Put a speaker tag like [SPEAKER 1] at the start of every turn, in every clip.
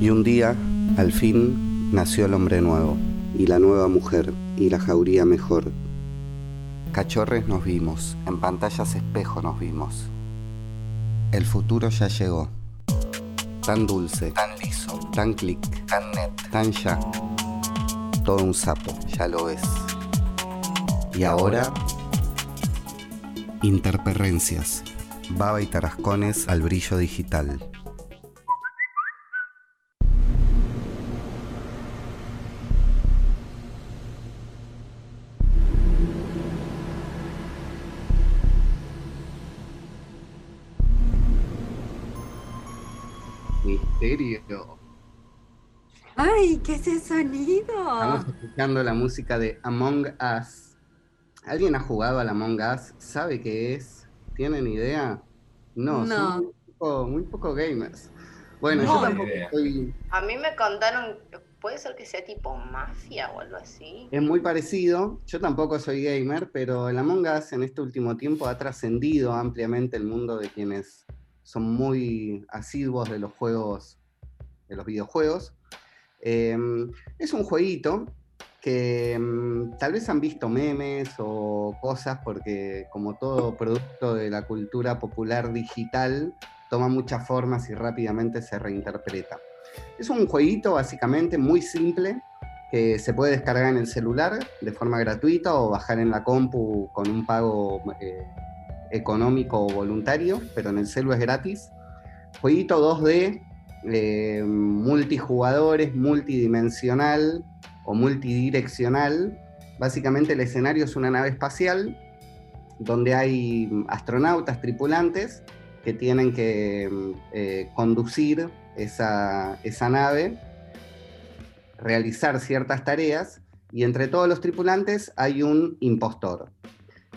[SPEAKER 1] Y un día, al fin, nació el hombre nuevo, y la nueva mujer, y la jauría mejor. Cachorres nos vimos, en pantallas espejo nos vimos. El futuro ya llegó. Tan dulce, tan liso, tan clic, tan net, tan ya. Todo un sapo, ya lo es. Y ahora, interperrencias. Baba y tarascones al brillo digital. Misterio.
[SPEAKER 2] ¡Ay, qué es ese sonido!
[SPEAKER 1] Estamos escuchando la música de Among Us. ¿Alguien ha jugado al Among Us? ¿Sabe qué es? ¿Tienen idea? No,
[SPEAKER 2] No.
[SPEAKER 1] son muy poco, muy poco gamers. Bueno,
[SPEAKER 3] No,
[SPEAKER 1] yo tampoco soy...
[SPEAKER 3] A mí me contaron, puede ser que sea tipo mafia o algo así.
[SPEAKER 1] Es muy parecido. Yo tampoco soy gamer, pero el Among Us en este último tiempo ha trascendido ampliamente el mundo de quienes son muy asiduos de los juegos, de los videojuegos. Eh, es un jueguito mm, tal vez han visto memes o cosas porque como todo producto de la cultura popular digital, toma muchas formas y rápidamente se reinterpreta. Es un jueguito básicamente muy simple que se puede descargar en el celular de forma gratuita o bajar en la compu con un pago eh, económico o voluntario, pero en el celu es gratis. Jueguito 2D, eh, multijugadores, multidimensional o multidireccional. Básicamente el escenario es una nave espacial donde hay astronautas, tripulantes, que tienen que eh, conducir esa, esa nave, realizar ciertas tareas, y entre todos los tripulantes hay un impostor.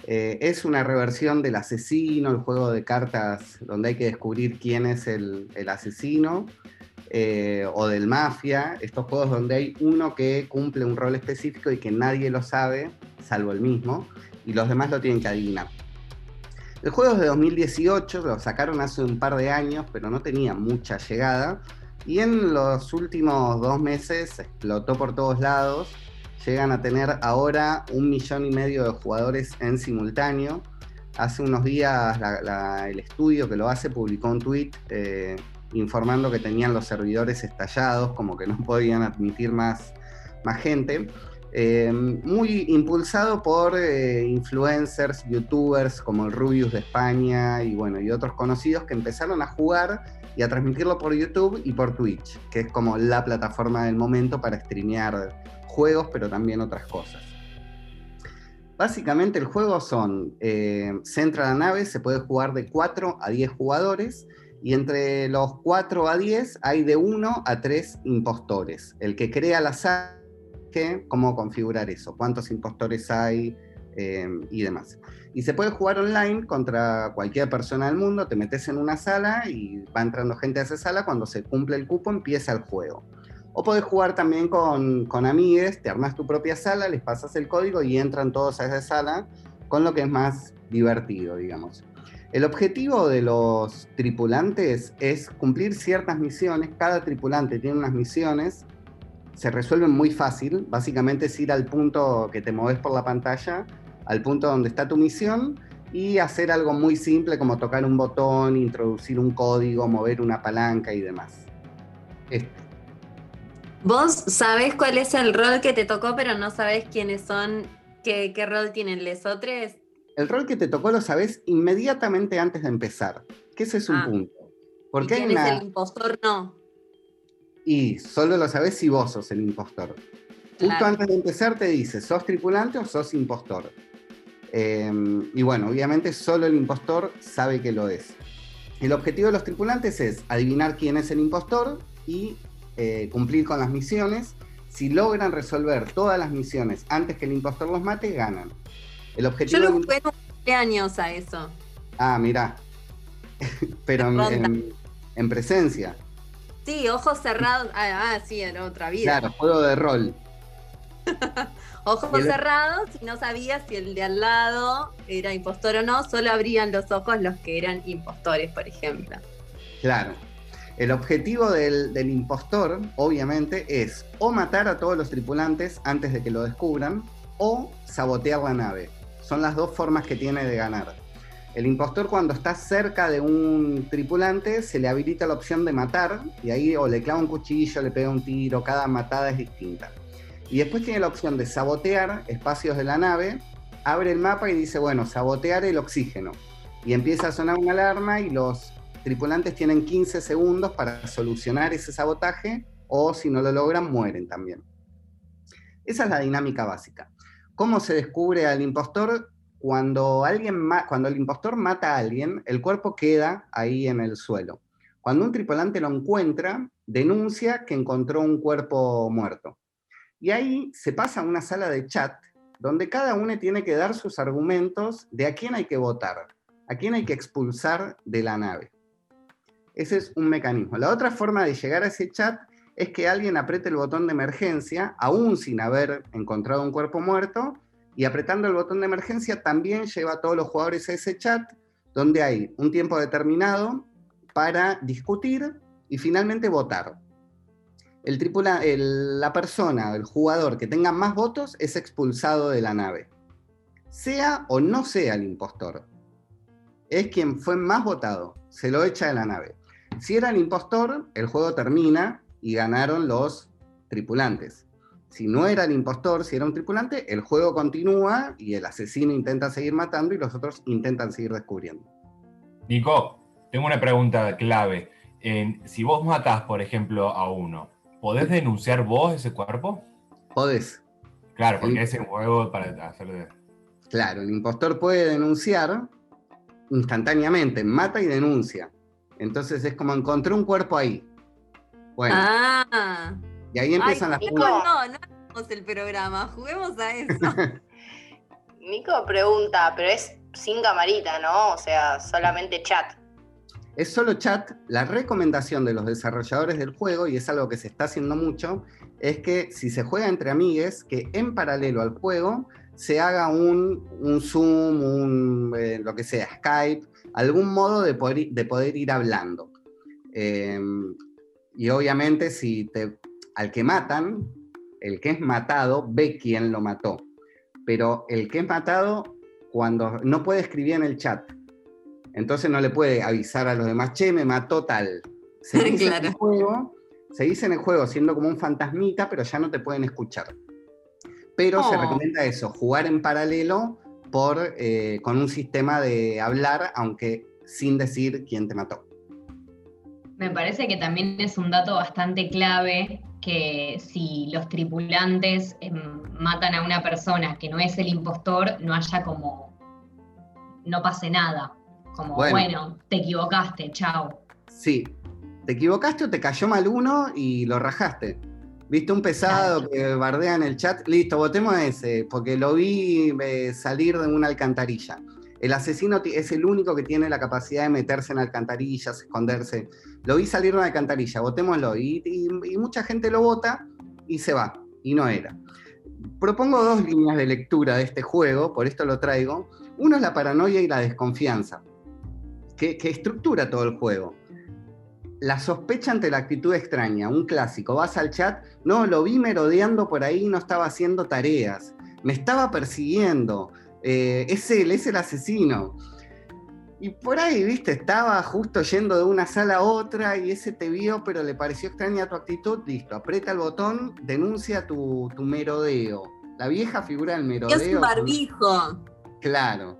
[SPEAKER 1] Eh, es una reversión del asesino, el juego de cartas donde hay que descubrir quién es el, el asesino, eh, o del mafia, estos juegos donde hay uno que cumple un rol específico y que nadie lo sabe, salvo el mismo, y los demás lo tienen que adivinar. El juego es de 2018, lo sacaron hace un par de años, pero no tenía mucha llegada, y en los últimos dos meses explotó por todos lados, llegan a tener ahora un millón y medio de jugadores en simultáneo. Hace unos días el estudio que lo hace publicó un tweet informando que tenían los servidores estallados, como que no podían admitir más, más gente. Eh, muy impulsado por eh, influencers, youtubers como el Rubius de España y bueno, y otros conocidos que empezaron a jugar y a transmitirlo por YouTube y por Twitch, que es como la plataforma del momento para streamear juegos, pero también otras cosas. Básicamente el juego son, eh, se entra a la nave, se puede jugar de 4 a 10 jugadores y entre los 4 a 10 hay de 1 a 3 impostores. El que crea la sala, que, cómo configurar eso, cuántos impostores hay eh, y demás. Y se puede jugar online contra cualquier persona del mundo, te metes en una sala y va entrando gente a esa sala, cuando se cumple el cupo empieza el juego. O podés jugar también con, con amigues, te armas tu propia sala, les pasas el código y entran todos a esa sala, con lo que es más divertido, digamos. El objetivo de los tripulantes es cumplir ciertas misiones, cada tripulante tiene unas misiones, se resuelven muy fácil, básicamente es ir al punto que te moves por la pantalla, al punto donde está tu misión, y hacer algo muy simple como tocar un botón, introducir un código, mover una palanca y demás. Esto.
[SPEAKER 2] Vos sabés cuál es el rol que te tocó, pero no sabés quiénes son, qué, qué rol tienen les otros.
[SPEAKER 1] El rol que te tocó lo sabes inmediatamente antes de empezar, que ese es un
[SPEAKER 2] Ah.
[SPEAKER 1] punto.
[SPEAKER 2] ¿Y
[SPEAKER 1] Porque hay una...
[SPEAKER 2] es el impostor? No.
[SPEAKER 1] Y solo lo sabes si vos sos el impostor. Justo antes de empezar te dice, ¿sos tripulante o sos impostor? Eh, y bueno, obviamente solo el impostor sabe que lo es. El objetivo de los tripulantes es adivinar quién es el impostor y eh, cumplir con las misiones. Si logran resolver todas las misiones antes que el impostor los mate, ganan. El
[SPEAKER 2] Yo
[SPEAKER 1] objetivo
[SPEAKER 2] lo
[SPEAKER 1] del-
[SPEAKER 2] jugué en un cumpleaños a eso.
[SPEAKER 1] Ah, mirá. Pero en, en- en presencia.
[SPEAKER 2] Sí, ojos cerrados. Ah, ah, sí, era otra vida.
[SPEAKER 1] Claro, juego de rol.
[SPEAKER 2] Ojos
[SPEAKER 1] el-
[SPEAKER 2] cerrados y no sabías si el de al lado era impostor o no, solo abrían los ojos los que eran impostores, por ejemplo.
[SPEAKER 1] Claro. El objetivo del, del impostor, obviamente, es o matar a todos los tripulantes antes de que lo descubran, o sabotear la nave. Son las dos formas que tiene de ganar. El impostor cuando está cerca de un tripulante se le habilita la opción de matar y ahí o le clava un cuchillo, le pega un tiro, cada matada es distinta. Y después tiene la opción de sabotear espacios de la nave, abre el mapa y dice, bueno, sabotear el oxígeno. Y empieza a sonar una alarma y los tripulantes tienen 15 segundos para solucionar ese sabotaje o si no lo logran mueren también. Esa es la dinámica básica. ¿Cómo se descubre al impostor? Cuando, alguien cuando el impostor mata a alguien, el cuerpo queda ahí en el suelo. Cuando un tripulante lo encuentra, denuncia que encontró un cuerpo muerto. Y ahí se pasa a una sala de chat donde cada uno tiene que dar sus argumentos de a quién hay que votar, a quién hay que expulsar de la nave. Ese es un mecanismo. La otra forma de llegar a ese chat es que alguien apriete el botón de emergencia, aún sin haber encontrado un cuerpo muerto, y apretando el botón de emergencia también lleva a todos los jugadores a ese chat, donde hay un tiempo determinado para discutir y finalmente votar. El la persona, el jugador que tenga más votos es expulsado de la nave. Sea o no sea el impostor. Es quien fue más votado. Se lo echa de la nave. Si era el impostor, el juego termina y ganaron los tripulantes. Si no era el impostor, si era un tripulante, el juego continúa y el asesino intenta seguir matando y los otros intentan seguir descubriendo.
[SPEAKER 4] Nico, tengo una pregunta clave. En- si vos matás, por ejemplo, a uno, ¿podés denunciar vos ese cuerpo?
[SPEAKER 1] Podés.
[SPEAKER 4] Claro, porque
[SPEAKER 1] Sí.
[SPEAKER 4] ese juego para hacer de...
[SPEAKER 1] Claro, el impostor puede denunciar instantáneamente, mata y denuncia. Entonces es como encontré un cuerpo ahí. Bueno,
[SPEAKER 2] Ah.
[SPEAKER 1] y ahí empiezan
[SPEAKER 2] Ay,
[SPEAKER 1] las
[SPEAKER 2] Nico,
[SPEAKER 1] pruebas.
[SPEAKER 2] no, no hagamos el programa, juguemos a eso.
[SPEAKER 3] Nico pregunta, pero es sin camarita, ¿no? O sea, solamente chat.
[SPEAKER 1] Es solo chat. La recomendación de los desarrolladores del juego, y es algo que se está haciendo mucho, es que si se juega entre amigues, que en paralelo al juego se haga un, un Zoom, un, eh, lo que sea, Skype, algún modo de poder, i- de poder ir hablando. Eh, y obviamente si te, al que matan, el que es matado ve quién lo mató. Pero el que es matado, cuando no puede escribir en el chat, entonces no le puede avisar a los demás, che, me mató tal. Se dice, en el juego, se dice en el juego siendo como un fantasmita, pero ya no te pueden escuchar. Pero se
[SPEAKER 2] Oh.
[SPEAKER 1] recomienda eso, jugar en paralelo por, eh, con un sistema de hablar, aunque sin decir quién te mató.
[SPEAKER 5] Me parece que también es un dato bastante clave que si los tripulantes em, matan a una persona que no es el impostor, no haya como, no pase nada. Como,
[SPEAKER 1] Bueno.
[SPEAKER 5] bueno, te equivocaste, chao.
[SPEAKER 1] Sí, te equivocaste o te cayó mal uno y lo rajaste. ¿Viste un pesado que bardea en el chat? Listo, votemos a ese, porque lo vi eh, salir de una alcantarilla. El asesino es el único que tiene la capacidad de meterse en alcantarillas, esconderse. Lo vi salir de una alcantarilla, votémoslo. Y, y- y mucha gente lo vota y se va, y no era. Propongo dos líneas de lectura de este juego, por esto lo traigo. Uno es la paranoia y la desconfianza, que, que estructura todo el juego la sospecha ante la actitud extraña, un clásico. Vas al chat, no, lo vi merodeando por ahí, no estaba haciendo tareas, me estaba persiguiendo, eh, es él, es el asesino. Y por ahí, viste, estaba justo yendo de una sala a otra y ese te vio, pero le pareció extraña tu actitud, listo, aprieta el botón, denuncia tu, tu merodeo. La vieja figura del merodeo.
[SPEAKER 2] Es un barbijo.
[SPEAKER 1] Claro.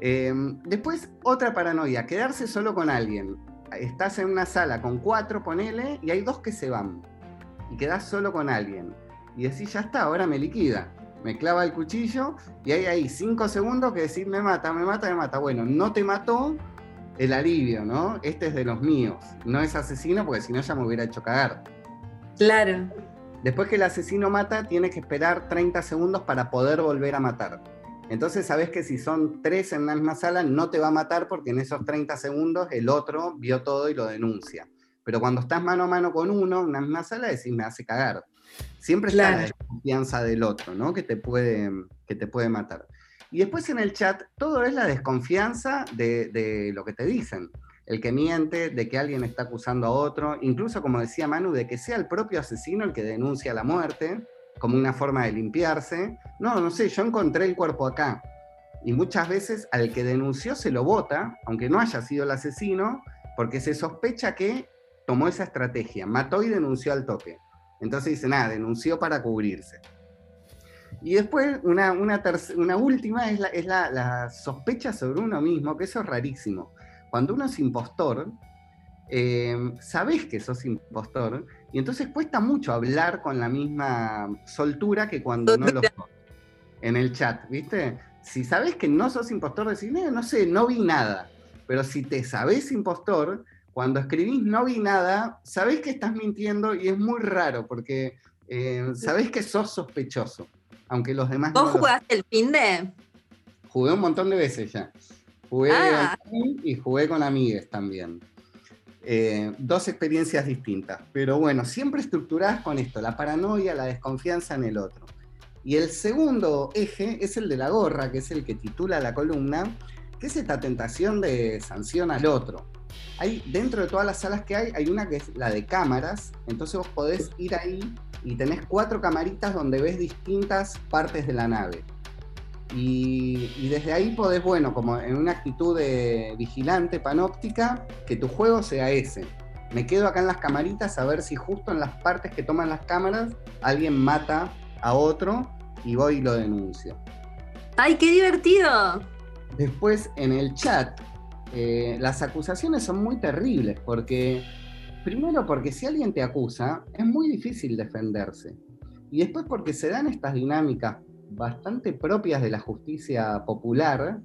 [SPEAKER 1] Eh, después, otra paranoia, quedarse solo con alguien. Estás en una sala con cuatro, ponele, y hay dos que se van. Y quedás solo con alguien. Y decís, ya está, ahora me liquida. Me clava el cuchillo y hay ahí cinco segundos que decís, me mata, me mata, me mata. Bueno, no te mató el alivio, ¿no? Este es de los míos. No es asesino porque si no ya me hubiera hecho cagar.
[SPEAKER 2] Claro.
[SPEAKER 1] Después que el asesino mata, tiene que esperar 30 segundos para poder volver a matar. Entonces sabes que si son tres en la misma sala, no te va a matar porque en esos 30 segundos el otro vio todo y lo denuncia. Pero cuando estás mano a mano con uno en la misma sala, decís, me hace cagar. Siempre está
[SPEAKER 2] Claro.
[SPEAKER 1] la desconfianza del otro, ¿no? Que te puede, que te puede matar. Y después en el chat, todo es la desconfianza de, de lo que te dicen. El que miente, de que alguien está acusando a otro, incluso como decía Manu, de que sea el propio asesino el que denuncia la muerte, como una forma de limpiarse. No, no sé, yo encontré el cuerpo acá. Y muchas veces al que denunció se lo vota, aunque no haya sido el asesino, porque se sospecha que tomó esa estrategia, mató y denunció al toque. Entonces dice, nada, denunció para cubrirse. Y después, una, una, última es, la, es la, la sospecha sobre uno mismo, que eso es rarísimo. Cuando uno es impostor, eh, sabés que sos impostor, y entonces cuesta mucho hablar con la misma soltura que cuando no lo sos. En el chat, ¿viste? Si sabés que no sos impostor, decís, "No, no sé, no vi nada. Pero si te sabés impostor, cuando escribís no vi nada, sabés que estás mintiendo y es muy raro porque eh, sabés que sos sospechoso, aunque los demás no
[SPEAKER 2] ¿Vos
[SPEAKER 1] lo
[SPEAKER 2] jugaste el fin de?
[SPEAKER 1] Jugué un montón de veces ya. Jugué
[SPEAKER 2] Ah.
[SPEAKER 1] y jugué con amigues también. Eh, dos experiencias distintas. Pero bueno, siempre estructuradas con esto, la paranoia, la desconfianza en el otro. Y el segundo eje es el de la gorra, que es el que titula la columna, que es esta tentación de sanción al otro. Hay, dentro de todas las salas que hay, hay una que es la de cámaras, entonces vos podés ir ahí y tenés cuatro camaritas donde ves distintas partes de la nave. Y, y desde ahí podés, bueno, como en una actitud de vigilante panóptica, que tu juego sea ese. Me quedo acá en las camaritas a ver si justo en las partes que toman las cámaras alguien mata a otro y voy y lo denuncio.
[SPEAKER 2] ¡Ay, qué divertido!
[SPEAKER 1] Después en el chat, eh, las acusaciones son muy terribles porque, primero porque si alguien te acusa, es muy difícil defenderse. Y después porque se dan estas dinámicas bastante propias de la justicia popular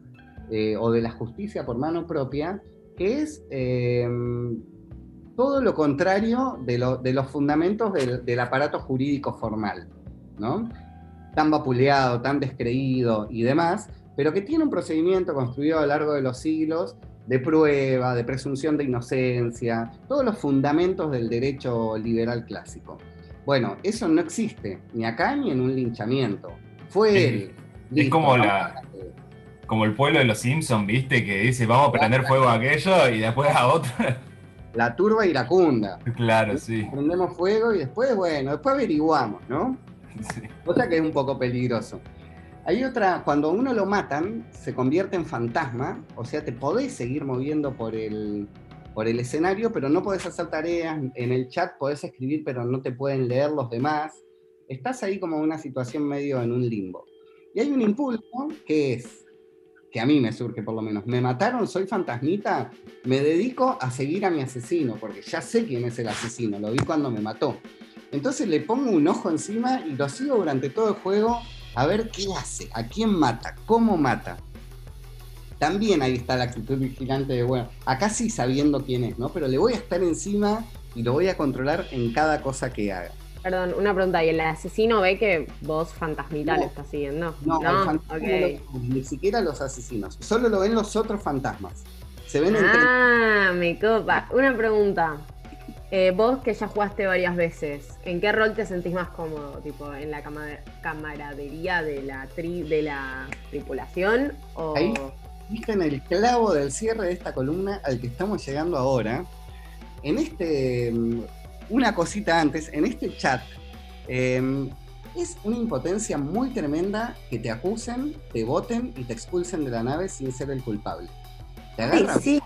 [SPEAKER 1] eh, o de la justicia por mano propia, que es eh, todo lo contrario de los fundamentos del, del aparato jurídico formal, ¿no? Tan vapuleado, tan descreído y demás, pero que tiene un procedimiento construido a lo largo de los siglos de prueba, de presunción de inocencia, todos los fundamentos del derecho liberal clásico. Bueno, eso no existe, ni acá ni en un linchamiento. Fue
[SPEAKER 4] Es-
[SPEAKER 1] él.
[SPEAKER 4] es
[SPEAKER 1] Listo,
[SPEAKER 4] como la- Como el pueblo de los Simpsons, ¿viste? Que dice, vamos a prender fuego a aquello y después a otro.
[SPEAKER 1] La turba iracunda.
[SPEAKER 4] claro, sí.
[SPEAKER 1] Prendemos fuego y después, bueno, después averiguamos, ¿no?
[SPEAKER 4] sí.
[SPEAKER 1] O sea que es un poco peligroso. Hay otra, cuando uno lo matan, se convierte en fantasma, o sea, te podés seguir moviendo por el, por el escenario, pero no podés hacer tareas, en el chat podés escribir, pero no te pueden leer los demás. Estás ahí como en una situación medio en un limbo. Y hay un impulso que es, que a mí me surge por lo menos, me mataron, soy fantasmita, me dedico a seguir a mi asesino, porque ya sé quién es el asesino, lo vi cuando me mató. Entonces le pongo un ojo encima y lo sigo durante todo el juego a ver qué hace, a quién mata, cómo mata. También ahí está la actitud vigilante de, bueno, acá sí sabiendo quién es, ¿no? Pero le voy a estar encima y lo voy a controlar en cada cosa que haga.
[SPEAKER 6] Perdón, una pregunta. ¿Y el asesino ve que vos fantasmita
[SPEAKER 1] No.
[SPEAKER 6] lo estás siguiendo?
[SPEAKER 1] No, no lo- ni siquiera los asesinos, solo lo ven los otros fantasmas. Se ven entre
[SPEAKER 6] Ah, me copa. Una pregunta. Eh, vos que ya jugaste varias veces, ¿en qué rol te sentís más cómodo? ¿Tipo en la cama- camaradería de la, tri- de la tripulación? ¿O
[SPEAKER 1] Ahí. En el clavo del cierre de esta columna al que estamos llegando ahora. En este, mm, una cosita antes, en este chat, eh, es una impotencia muy tremenda que te acusen, te voten y te expulsen de la nave sin ser el culpable. Te
[SPEAKER 2] Ay,
[SPEAKER 1] agarran.
[SPEAKER 2] sí.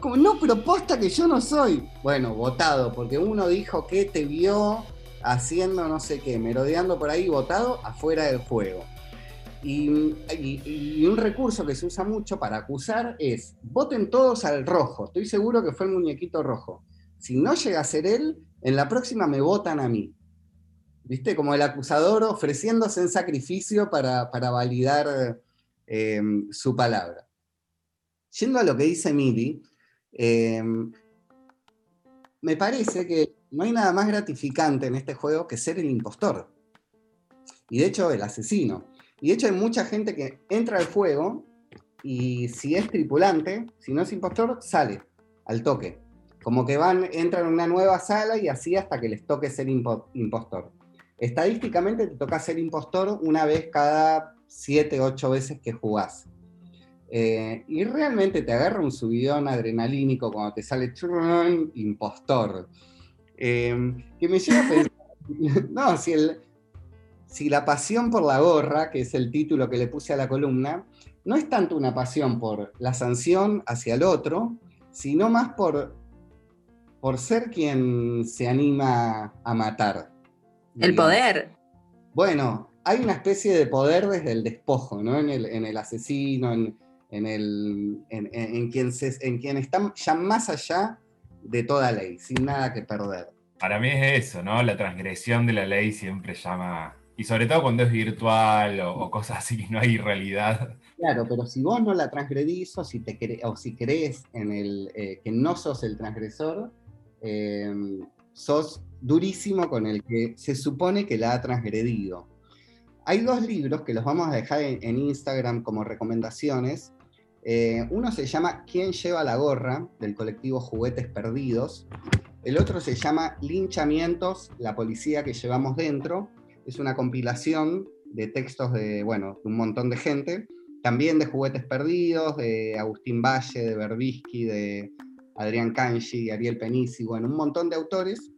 [SPEAKER 1] Como, no, pero posta que yo no soy. Bueno, votado, porque uno dijo que te vio haciendo no sé qué, merodeando por ahí, votado afuera del juego. Y un recurso que se usa mucho para acusar es, voten todos al rojo. Estoy seguro que fue el muñequito rojo. Si no llega a ser él, en la próxima me votan a mí. ¿Viste? Como el acusador ofreciéndose en sacrificio para, para validar eh, su palabra. Yendo a lo que dice Mili, eh, me parece que no hay nada más gratificante en este juego que ser el impostor. Y de hecho, el asesino. Y de hecho, hay mucha gente que entra al juego y si es tripulante, si no es impostor, sale al toque. Como que van, entran en una nueva sala y así hasta que les toque ser impo- impostor. estadísticamente te toca ser impostor una vez cada 7, 8 veces que jugás. Eh, y realmente te agarra un subidón adrenalínico cuando te sale churrón, impostor. Eh, que me lleva a pensar, no, si, el, si la pasión por la gorra, que es el título que le puse a la columna, no es tanto una pasión por la sanción hacia el otro, sino más por, por ser quien se anima a matar.
[SPEAKER 2] El
[SPEAKER 1] digamos.
[SPEAKER 2] poder.
[SPEAKER 1] Bueno, hay una especie de poder desde el despojo, ¿no? En el, en el asesino, en, en el, en, en- en quien se, en quien está ya más allá de toda ley, sin nada que perder.
[SPEAKER 4] Para mí es eso, ¿no? La transgresión de la ley siempre llama. Y sobre todo cuando es virtual o, o cosas así que no hay realidad.
[SPEAKER 1] Claro, pero si vos no la transgredís o si, te cre- o si crees en el, eh, que no sos el transgresor, eh, sos durísimo con el que se supone que la ha transgredido. Hay dos libros que los vamos a dejar en, en Instagram como recomendaciones. Eh, uno se llama ¿Quién lleva la gorra? del colectivo Juguetes Perdidos. El otro se llama Linchamientos, la policía que llevamos dentro. Es una compilación de textos de, bueno, de un montón de gente también de Juguetes Perdidos, de Agustín Valle, de Berbisky, de Adrián Canchi, de Ariel Penisi, bueno, un montón de autores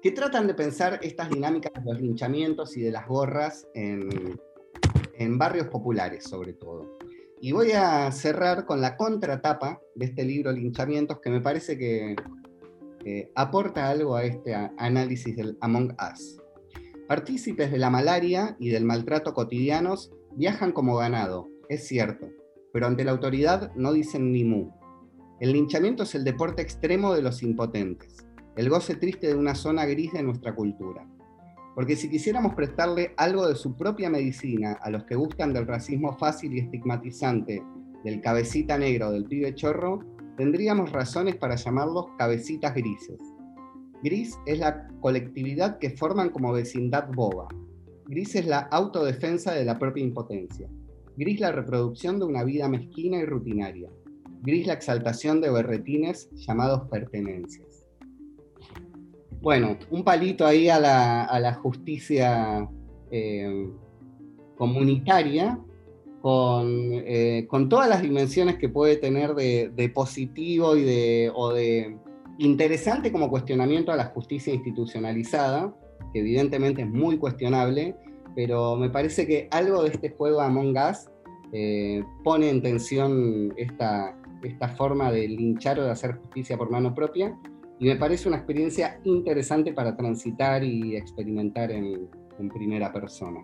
[SPEAKER 1] que tratan de pensar estas dinámicas de los linchamientos y de las gorras en, en barrios populares, sobre todo. Y voy a cerrar con la contratapa de este libro Linchamientos, que me parece que eh, aporta algo a este análisis del Among Us. Partícipes de la malaria y del maltrato cotidianos viajan como ganado, es cierto, pero ante la autoridad no dicen ni mu. El linchamiento es el deporte extremo de los impotentes, el goce triste de una zona gris de nuestra cultura. Porque si quisiéramos prestarle algo de su propia medicina a los que gustan del racismo fácil y estigmatizante del cabecita negro del pibe chorro, tendríamos razones para llamarlos cabecitas grises. Gris es la colectividad que forman como vecindad boba. Gris es la autodefensa de la propia impotencia. Gris la reproducción de una vida mezquina y rutinaria. Gris la exaltación de berretines llamados pertenencias. Bueno, un palito ahí a la, a la justicia eh, comunitaria, con, eh, con todas las dimensiones que puede tener de, de positivo y de, o de interesante como cuestionamiento a la justicia institucionalizada, que evidentemente es muy cuestionable, pero me parece que algo de este juego Among Us eh, pone en tensión esta, esta forma de linchar o de hacer justicia por mano propia, y me parece una experiencia interesante para transitar y experimentar en, primera persona.